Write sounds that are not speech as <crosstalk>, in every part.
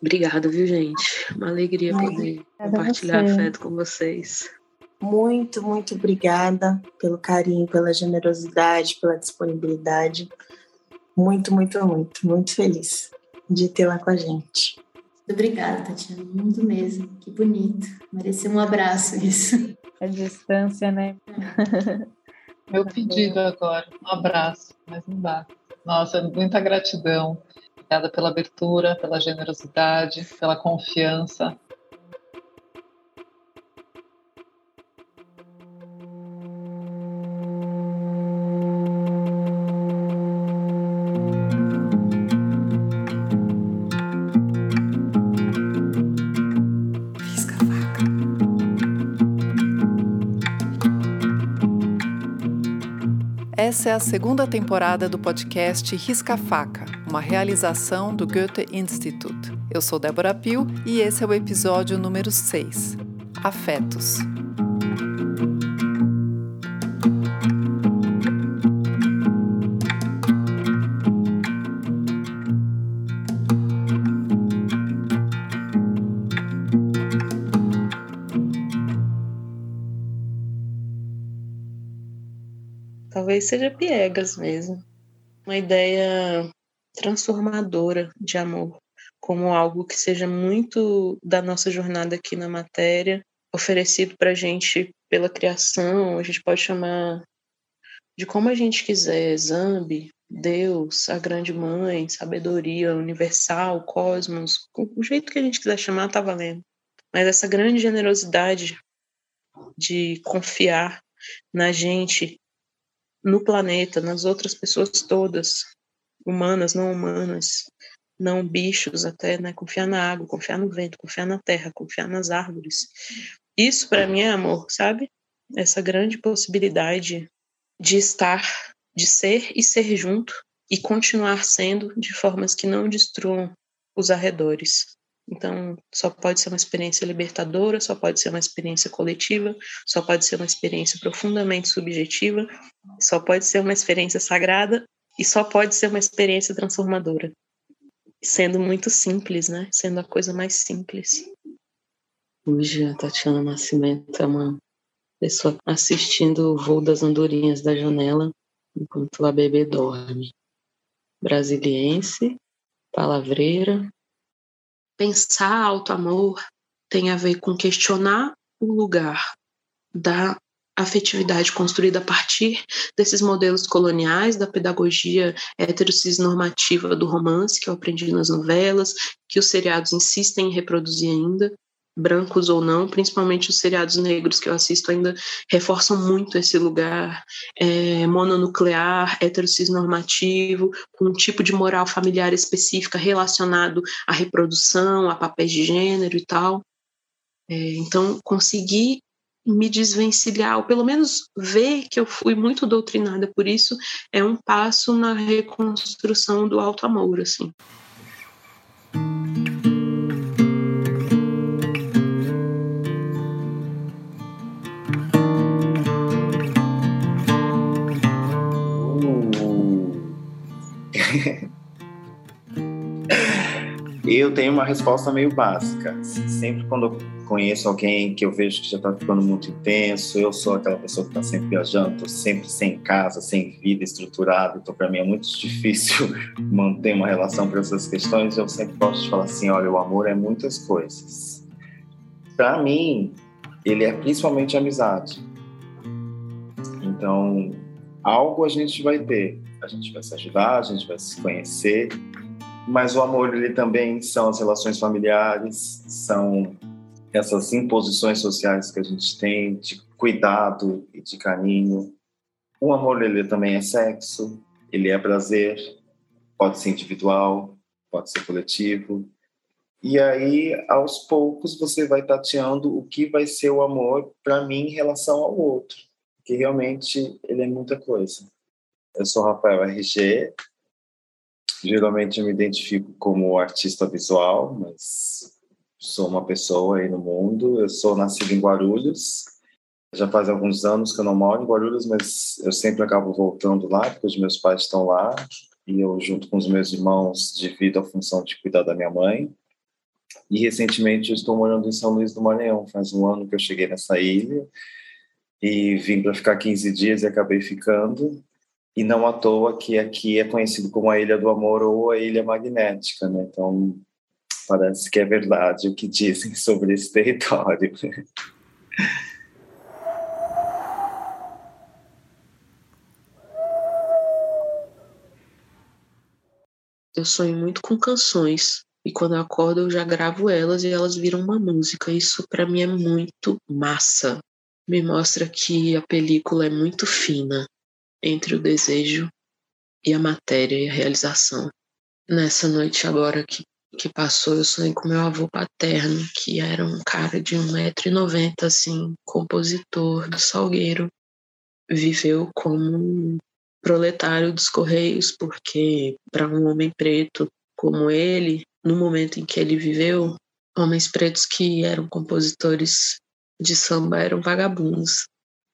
Obrigada, viu, gente? Uma alegria Ai, poder compartilhar afeto com vocês. Muito, muito obrigada pelo carinho, pela generosidade, pela disponibilidade. Muito, muito, muito, muito feliz de tê-la com a gente. Muito obrigada, Tatiana. Muito mesmo. Que bonito. Mereceu um abraço isso. A distância, né? Meu pedido agora, um abraço, mas não dá. Nossa, muita gratidão. Obrigada pela abertura, pela generosidade, pela confiança. Essa é a segunda temporada do podcast Risca Faca, uma realização do Goethe Institut. Eu sou Débora Pio e esse é o episódio número 6, Afetos. talvez seja piegas mesmo. Uma ideia transformadora de amor, como algo que seja muito da nossa jornada aqui na matéria, oferecido para a gente pela criação, a gente pode chamar de como a gente quiser, Zambi, Deus, a grande mãe, sabedoria universal, cosmos, o jeito que a gente quiser chamar, tá valendo. Mas essa grande generosidade de confiar na gente no planeta, nas outras pessoas todas, humanas, não humanas, não bichos até, né? Confiar na água, confiar no vento, confiar na terra, confiar nas árvores. Isso para mim é amor, sabe? Essa grande possibilidade de estar, de ser e ser junto e continuar sendo de formas que não destruam os arredores. Então, só pode ser uma experiência libertadora, só pode ser uma experiência coletiva, só pode ser uma experiência profundamente subjetiva, só pode ser uma experiência sagrada e só pode ser uma experiência transformadora. Sendo muito simples, né? Sendo a coisa mais simples. Hoje a Tatiana Nascimento é uma pessoa assistindo o voo das andorinhas da janela enquanto a bebê dorme. Brasiliense, palavreira, pensar alto amor tem a ver com questionar o lugar da afetividade construída a partir desses modelos coloniais da pedagogia heterocis-normativa do romance que eu aprendi nas novelas, que os seriados insistem em reproduzir ainda, brancos ou não, principalmente os seriados negros que eu assisto ainda reforçam muito esse lugar é, mononuclear, heterocis-normativo, com um tipo de moral familiar específica relacionado à reprodução, a papéis de gênero e tal. É, então, conseguir me desvencilhar, ou pelo menos ver que eu fui muito doutrinada por isso, é um passo na reconstrução do alto amor, assim. Eu tenho uma resposta meio básica. Sempre quando eu conheço alguém que eu vejo que já está ficando muito intenso, eu sou aquela pessoa que está sempre viajando, estou sempre sem casa, sem vida estruturada, então para mim é muito <laughs> difícil manter uma relação para essas questões. Eu sempre gosto de falar assim: olha, o amor é muitas coisas. Para mim, ele é principalmente amizade. Então, algo a gente vai ter. A gente vai se ajudar, a gente vai se conhecer, mas o amor ele também são as relações familiares, são essas imposições sociais que a gente tem de cuidado e de carinho. O amor ele também é sexo, ele é prazer, pode ser individual, pode ser coletivo. E aí, aos poucos, você vai tateando o que vai ser o amor para mim em relação ao outro, que realmente ele é muita coisa. Eu sou Rafael RG, Geralmente eu me identifico como artista visual, mas sou uma pessoa aí no mundo. Eu sou nascido em Guarulhos. Já faz alguns anos que eu não moro em Guarulhos, mas eu sempre acabo voltando lá, porque os meus pais estão lá. E eu, junto com os meus irmãos, divido a função de cuidar da minha mãe. E recentemente eu estou morando em São Luís do Maranhão. Faz um ano que eu cheguei nessa ilha e vim para ficar 15 dias e acabei ficando. E não à toa que aqui é conhecido como a Ilha do Amor ou a Ilha Magnética, né? Então parece que é verdade o que dizem <laughs> sobre esse território. Eu sonho muito com canções e quando eu acordo eu já gravo elas e elas viram uma música. Isso para mim é muito massa. Me mostra que a película é muito fina entre o desejo e a matéria e a realização. Nessa noite agora que, que passou, eu sonhei com meu avô paterno, que era um cara de 1,90m, assim, compositor do Salgueiro. Viveu como proletário dos Correios, porque para um homem preto como ele, no momento em que ele viveu, homens pretos que eram compositores de samba eram vagabundos.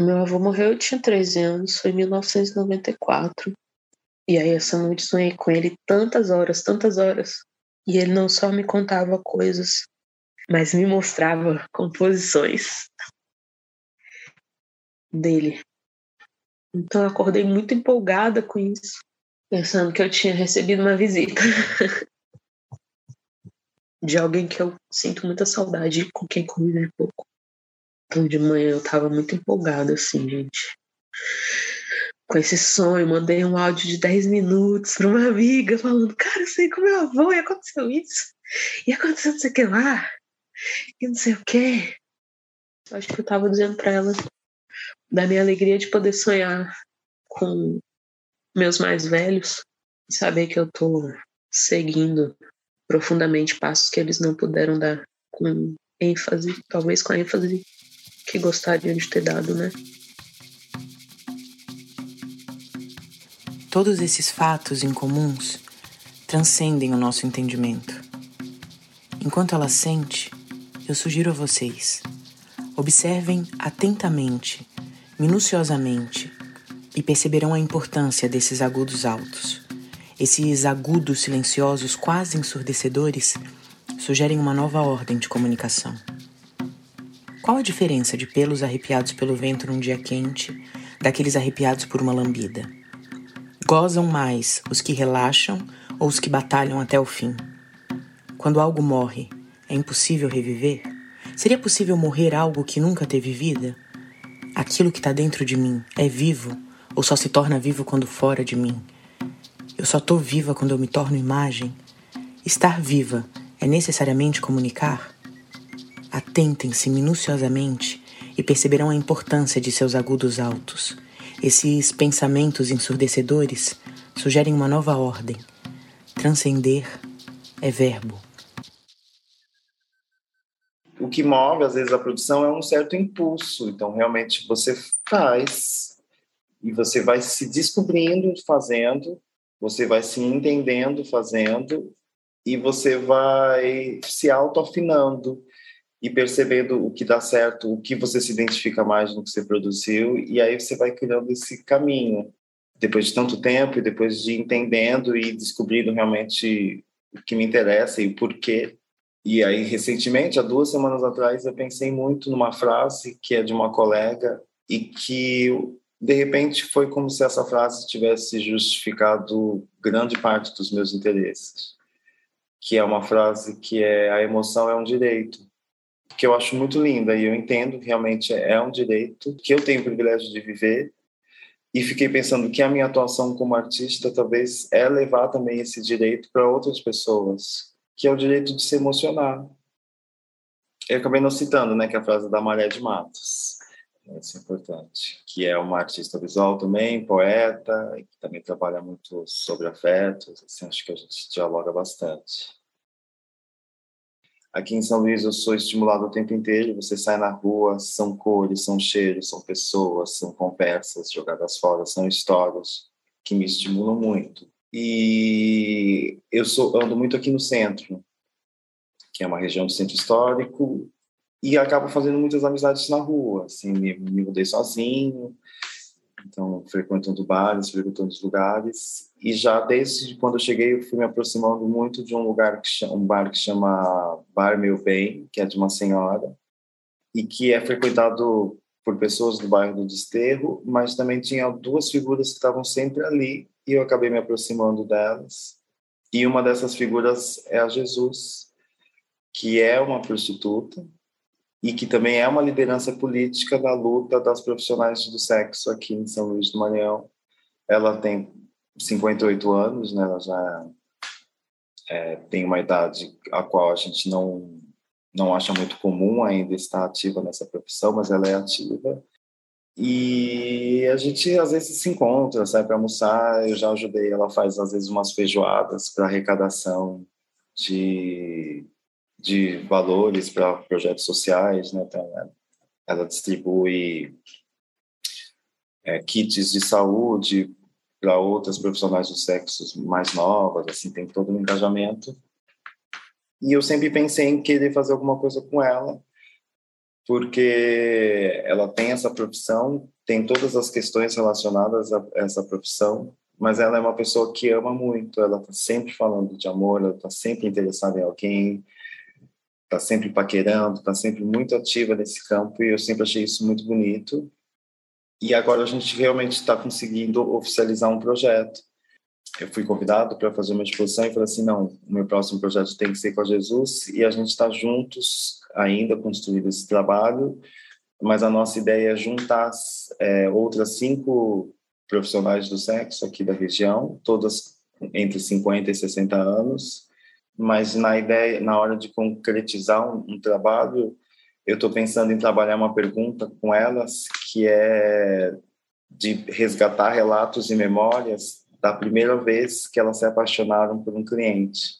Meu avô morreu, eu tinha 13 anos, foi em 1994. E aí essa noite sonhei com ele tantas horas, tantas horas. E ele não só me contava coisas, mas me mostrava <laughs> composições dele. Então eu acordei muito empolgada com isso, pensando que eu tinha recebido uma visita <laughs> de alguém que eu sinto muita saudade com quem convivi pouco. Então de manhã eu tava muito empolgada, assim, gente. Com esse sonho, mandei um áudio de 10 minutos para uma amiga falando, cara, eu sei com meu avô e aconteceu isso. E aconteceu não sei o que lá. E não sei o que. Acho que eu tava dizendo para ela da minha alegria de poder sonhar com meus mais velhos e saber que eu tô seguindo profundamente passos que eles não puderam dar com ênfase, talvez com a ênfase que gostariam de ter dado, né? Todos esses fatos incomuns transcendem o nosso entendimento. Enquanto ela sente, eu sugiro a vocês: observem atentamente, minuciosamente, e perceberão a importância desses agudos altos. Esses agudos silenciosos, quase ensurdecedores, sugerem uma nova ordem de comunicação. Qual a diferença de pelos arrepiados pelo vento num dia quente daqueles arrepiados por uma lambida? Gozam mais os que relaxam ou os que batalham até o fim? Quando algo morre, é impossível reviver? Seria possível morrer algo que nunca teve vida? Aquilo que está dentro de mim é vivo ou só se torna vivo quando fora de mim? Eu só estou viva quando eu me torno imagem? Estar viva é necessariamente comunicar? Atentem-se minuciosamente e perceberão a importância de seus agudos altos. Esses pensamentos ensurdecedores sugerem uma nova ordem. Transcender é verbo. O que move, às vezes, a produção é um certo impulso. Então, realmente, você faz e você vai se descobrindo fazendo, você vai se entendendo fazendo e você vai se autoafinando e percebendo o que dá certo, o que você se identifica mais no que você produziu, e aí você vai criando esse caminho. Depois de tanto tempo, e depois de entendendo e descobrindo realmente o que me interessa e o porquê. E aí, recentemente, há duas semanas atrás, eu pensei muito numa frase que é de uma colega e que, de repente, foi como se essa frase tivesse justificado grande parte dos meus interesses. Que é uma frase que é: a emoção é um direito que eu acho muito linda e eu entendo que realmente é um direito que eu tenho o privilégio de viver e fiquei pensando que a minha atuação como artista talvez é levar também esse direito para outras pessoas, que é o direito de se emocionar. Eu acabei não citando, né, que é a frase da Maré de Matos. Isso é importante. Que é uma artista visual também, poeta, que também trabalha muito sobre afetos. Assim, acho que a gente dialoga bastante. Aqui em São Luís eu sou estimulado o tempo inteiro. Você sai na rua, são cores, são cheiros, são pessoas, são conversas jogadas fora, são histórias que me estimulam muito. E eu sou, ando muito aqui no centro, que é uma região do centro histórico, e acabo fazendo muitas amizades na rua. Assim, me, me mudei sozinho, então frequentando bares, frequentando os lugares. E já desde quando eu cheguei, eu fui me aproximando muito de um lugar que chama, um bar que chama Bar Meu Bem, que é de uma senhora e que é frequentado por pessoas do bairro do Desterro, mas também tinha duas figuras que estavam sempre ali e eu acabei me aproximando delas. E uma dessas figuras é a Jesus, que é uma prostituta e que também é uma liderança política da luta das profissionais do sexo aqui em São Luís do Maranhão. Ela tem 58 anos, né? Ela já é, tem uma idade a qual a gente não não acha muito comum ainda estar ativa nessa profissão, mas ela é ativa. E a gente às vezes se encontra, sai para almoçar. Eu já ajudei, ela faz às vezes umas feijoadas para arrecadação de de valores para projetos sociais, né? Então, ela, distribui é, kits de saúde para outras profissionais do sexo mais novas, assim, tem todo um engajamento. E eu sempre pensei em querer fazer alguma coisa com ela, porque ela tem essa profissão, tem todas as questões relacionadas a essa profissão, mas ela é uma pessoa que ama muito, ela está sempre falando de amor, ela está sempre interessada em alguém, está sempre paquerando, está sempre muito ativa nesse campo e eu sempre achei isso muito bonito. E agora a gente realmente está conseguindo oficializar um projeto. Eu fui convidado para fazer uma exposição e falei assim, não, o meu próximo projeto tem que ser com a Jesus e a gente está juntos ainda construindo esse trabalho, mas a nossa ideia é juntar é, outras cinco profissionais do sexo aqui da região, todas entre 50 e 60 anos, mas na ideia, na hora de concretizar um, um trabalho, eu estou pensando em trabalhar uma pergunta com elas que é de resgatar relatos e memórias da primeira vez que elas se apaixonaram por um cliente.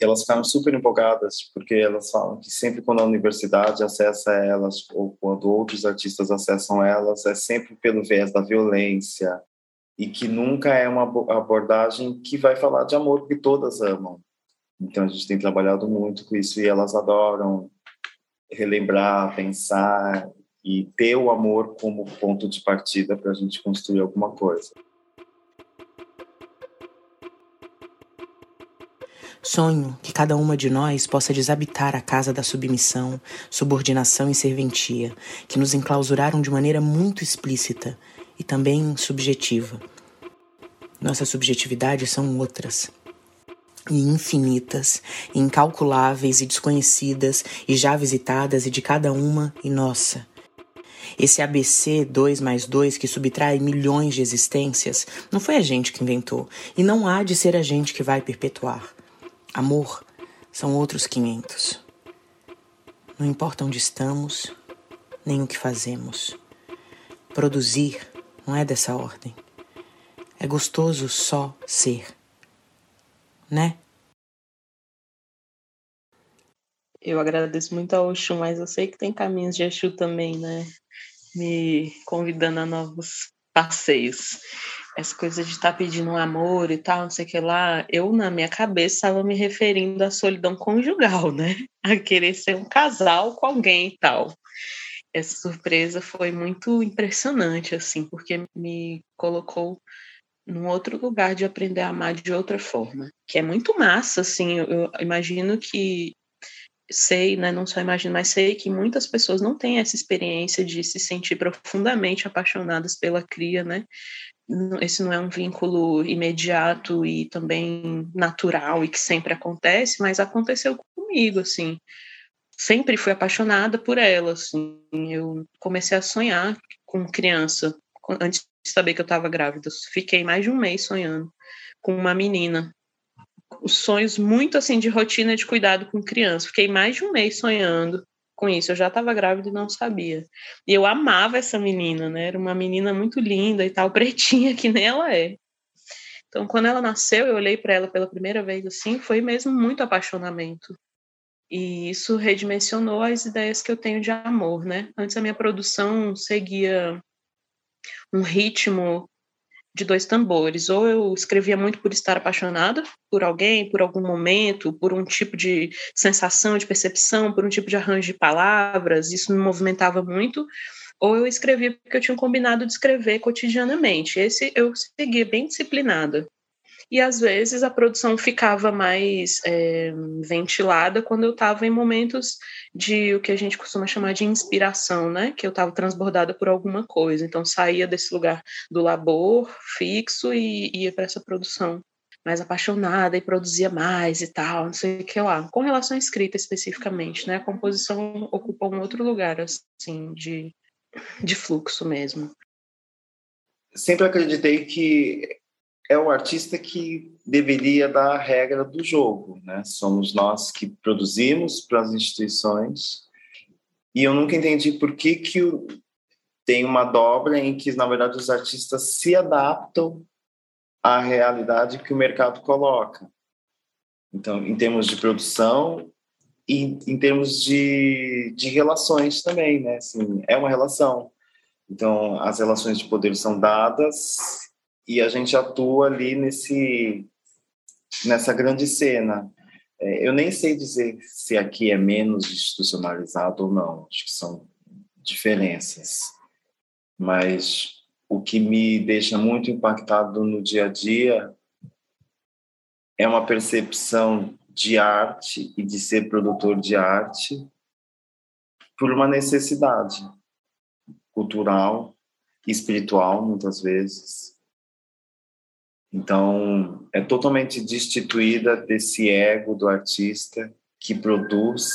Elas ficaram super empolgadas porque elas falam que sempre quando a universidade acessa elas ou quando outros artistas acessam elas é sempre pelo viés da violência, e que nunca é uma abordagem que vai falar de amor, porque todas amam. Então a gente tem trabalhado muito com isso e elas adoram relembrar, pensar e ter o amor como ponto de partida para a gente construir alguma coisa. Sonho que cada uma de nós possa desabitar a casa da submissão, subordinação e serventia, que nos enclausuraram de maneira muito explícita e também subjetiva. Nossas subjetividades são outras, e infinitas, incalculáveis e desconhecidas, e já visitadas, e de cada uma e nossa. Esse ABC 2 mais 2 que subtrai milhões de existências não foi a gente que inventou, e não há de ser a gente que vai perpetuar. Amor são outros 500. Não importa onde estamos, nem o que fazemos. Produzir não é dessa ordem. É gostoso só ser, né? Eu agradeço muito ao Oxum, mas eu sei que tem caminhos de Exu também, né? Me convidando a novos passeios. Essa coisa de estar tá pedindo um amor e tal, não sei o que lá, eu na minha cabeça estava me referindo à solidão conjugal, né? <laughs> A querer ser um casal com alguém e tal essa surpresa foi muito impressionante, assim, porque me colocou num outro lugar de aprender a amar de outra forma, que é muito massa, assim, eu, imagino que sei, né, não só imagino, mas sei que muitas pessoas não têm essa experiência de se sentir profundamente apaixonadas pela cria, né? Esse não é um vínculo imediato e também natural e que sempre acontece, mas aconteceu comigo, assim sempre fui apaixonada por ela, assim. Eu comecei a sonhar com criança antes de saber que eu estava grávida. Fiquei mais de um mês sonhando com uma menina. Os sonhos muito assim de rotina de cuidado com criança. Fiquei mais de um mês sonhando com isso. Eu já estava grávida e não sabia. E eu amava essa menina, né? Era uma menina muito linda e tal, <laughs> pretinha que nem ela é. Então, quando ela nasceu, eu olhei para ela pela primeira vez assim, foi mesmo muito apaixonamento. E isso redimensionou as ideias que eu tenho de amor, né? Antes a minha produção seguia um ritmo de dois tambores. Ou eu escrevia muito por estar apaixonada por alguém, por algum momento, por um tipo de sensação, de percepção, por um tipo de arranjo de palavras, isso me movimentava muito. ou eu escrevia porque eu tinha combinado de escrever cotidianamente. Esse eu seguia bem disciplinada. E às vezes a produção ficava mais é, ventilada quando eu estava em momentos de o que a gente costuma chamar de inspiração, né? Que eu estava transbordada por alguma coisa. Então saía desse lugar do labor fixo e ia para essa produção mais apaixonada e produzia mais e tal, não sei o que lá. Com relação à escrita especificamente, né? A composição ocupa um outro lugar, assim, de, de fluxo mesmo. Sempre acreditei que é o artista que deveria dar a regra do jogo, né? Somos nós que produzimos para as instituições e eu nunca entendi por que que tem uma dobra em que na verdade os artistas se adaptam à realidade que o mercado coloca. Então, em termos de produção e em termos de, de relações também, né? Assim, é uma relação. Então, as relações de poder são dadas e a gente atua ali nesse nessa grande cena. É, eu nem sei dizer se aqui é menos institucionalizado ou não, acho que são diferenças. Mas o que me deixa muito impactado no dia a dia é uma percepção de arte e de ser produtor de arte por uma necessidade cultural espiritual, muitas vezes, então, é totalmente destituída desse ego do artista que produz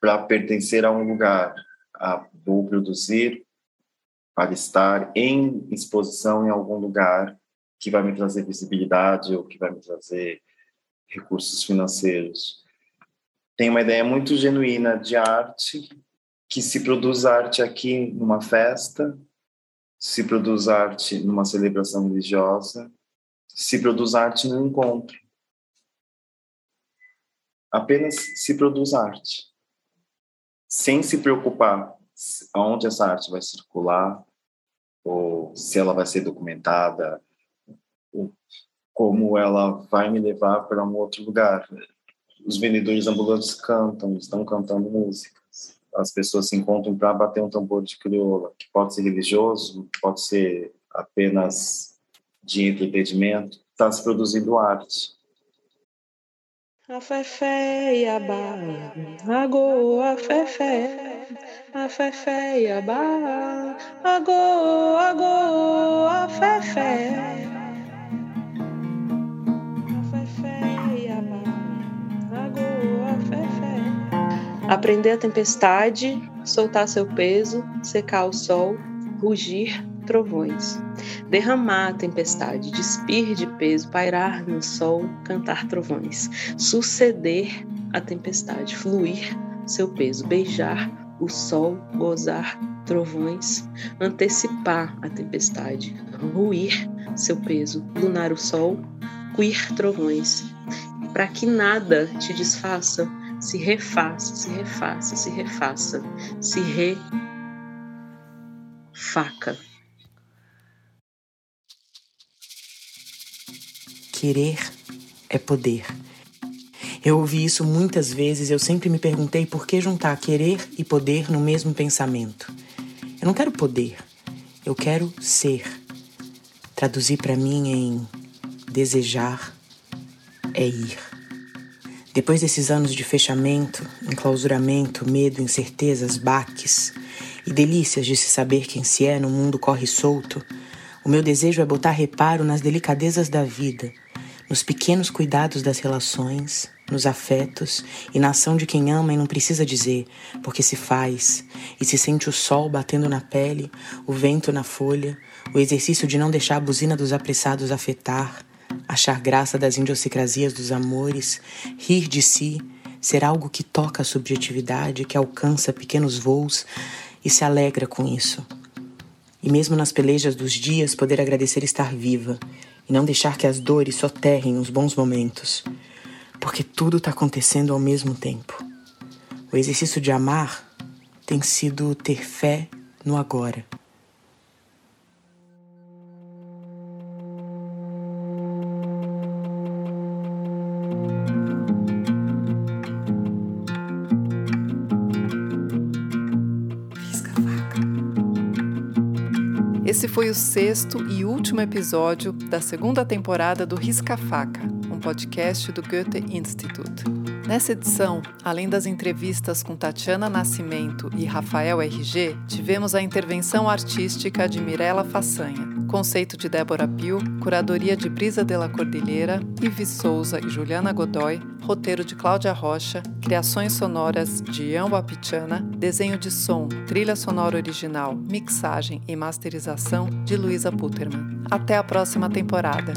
para pertencer a um lugar. Ah, vou produzir para estar em exposição em algum lugar que vai me trazer visibilidade ou que vai me trazer recursos financeiros. Tem uma ideia muito genuína de arte, que se produz arte aqui numa festa, se produz arte numa celebração religiosa, se produz arte no encontro. Apenas se produz arte. Sem se preocupar aonde essa arte vai circular, ou se ela vai ser documentada, como ela vai me levar para um outro lugar. Os vendedores ambulantes cantam, estão cantando músicas. As pessoas se encontram para bater um tambor de crioula, que pode ser religioso, pode ser apenas de entretenimento, está se produzindo arte. A fé e a ba, agô, a fé, a fé e a ba, agô, agô, a fé. Aprender a tempestade, soltar seu peso, secar o sol, rugir, trovões, derramar a tempestade, despir de peso, pairar no sol, cantar trovões, suceder a tempestade, fluir seu peso, beijar o sol, gozar trovões, antecipar a tempestade, ruir seu peso, lunar o sol, cuir trovões, para que nada te desfaça, se refaça, se refaça, se refaça, se refaca. Querer é poder. Eu ouvi isso muitas vezes, eu sempre me perguntei por que juntar querer e poder no mesmo pensamento. Eu não quero poder, eu quero ser. Traduzir para mim em desejar é ir. Depois desses anos de fechamento, enclausuramento, medo, incertezas, baques e delícias de se saber quem se é no mundo corre solto, o meu desejo é botar reparo nas delicadezas da vida nos pequenos cuidados das relações, nos afetos e na ação de quem ama e não precisa dizer, porque se faz, e se sente o sol batendo na pele, o vento na folha, o exercício de não deixar a buzina dos apressados afetar, achar graça das idiosincrasias dos amores, rir de si, ser algo que toca a subjetividade, que alcança pequenos voos e se alegra com isso. E mesmo nas pelejas dos dias, poder agradecer estar viva e não deixar que as dores soterrem os bons momentos, porque tudo está acontecendo ao mesmo tempo. O exercício de amar tem sido ter fé no agora. Foi o sexto e último episódio da segunda temporada do Risca Faca, um podcast do Goethe Institut. Nessa edição, além das entrevistas com Tatiana Nascimento e Rafael RG, tivemos a intervenção artística de Mirella Façanha, conceito de Débora Pio, curadoria de Brisa de la Cordilheira, Ives Souza e Juliana Godoy, roteiro de Cláudia Rocha, criações sonoras de Ian Wapichana, desenho de som, trilha sonora original, mixagem e masterização de Luísa Putterman. Até a próxima temporada.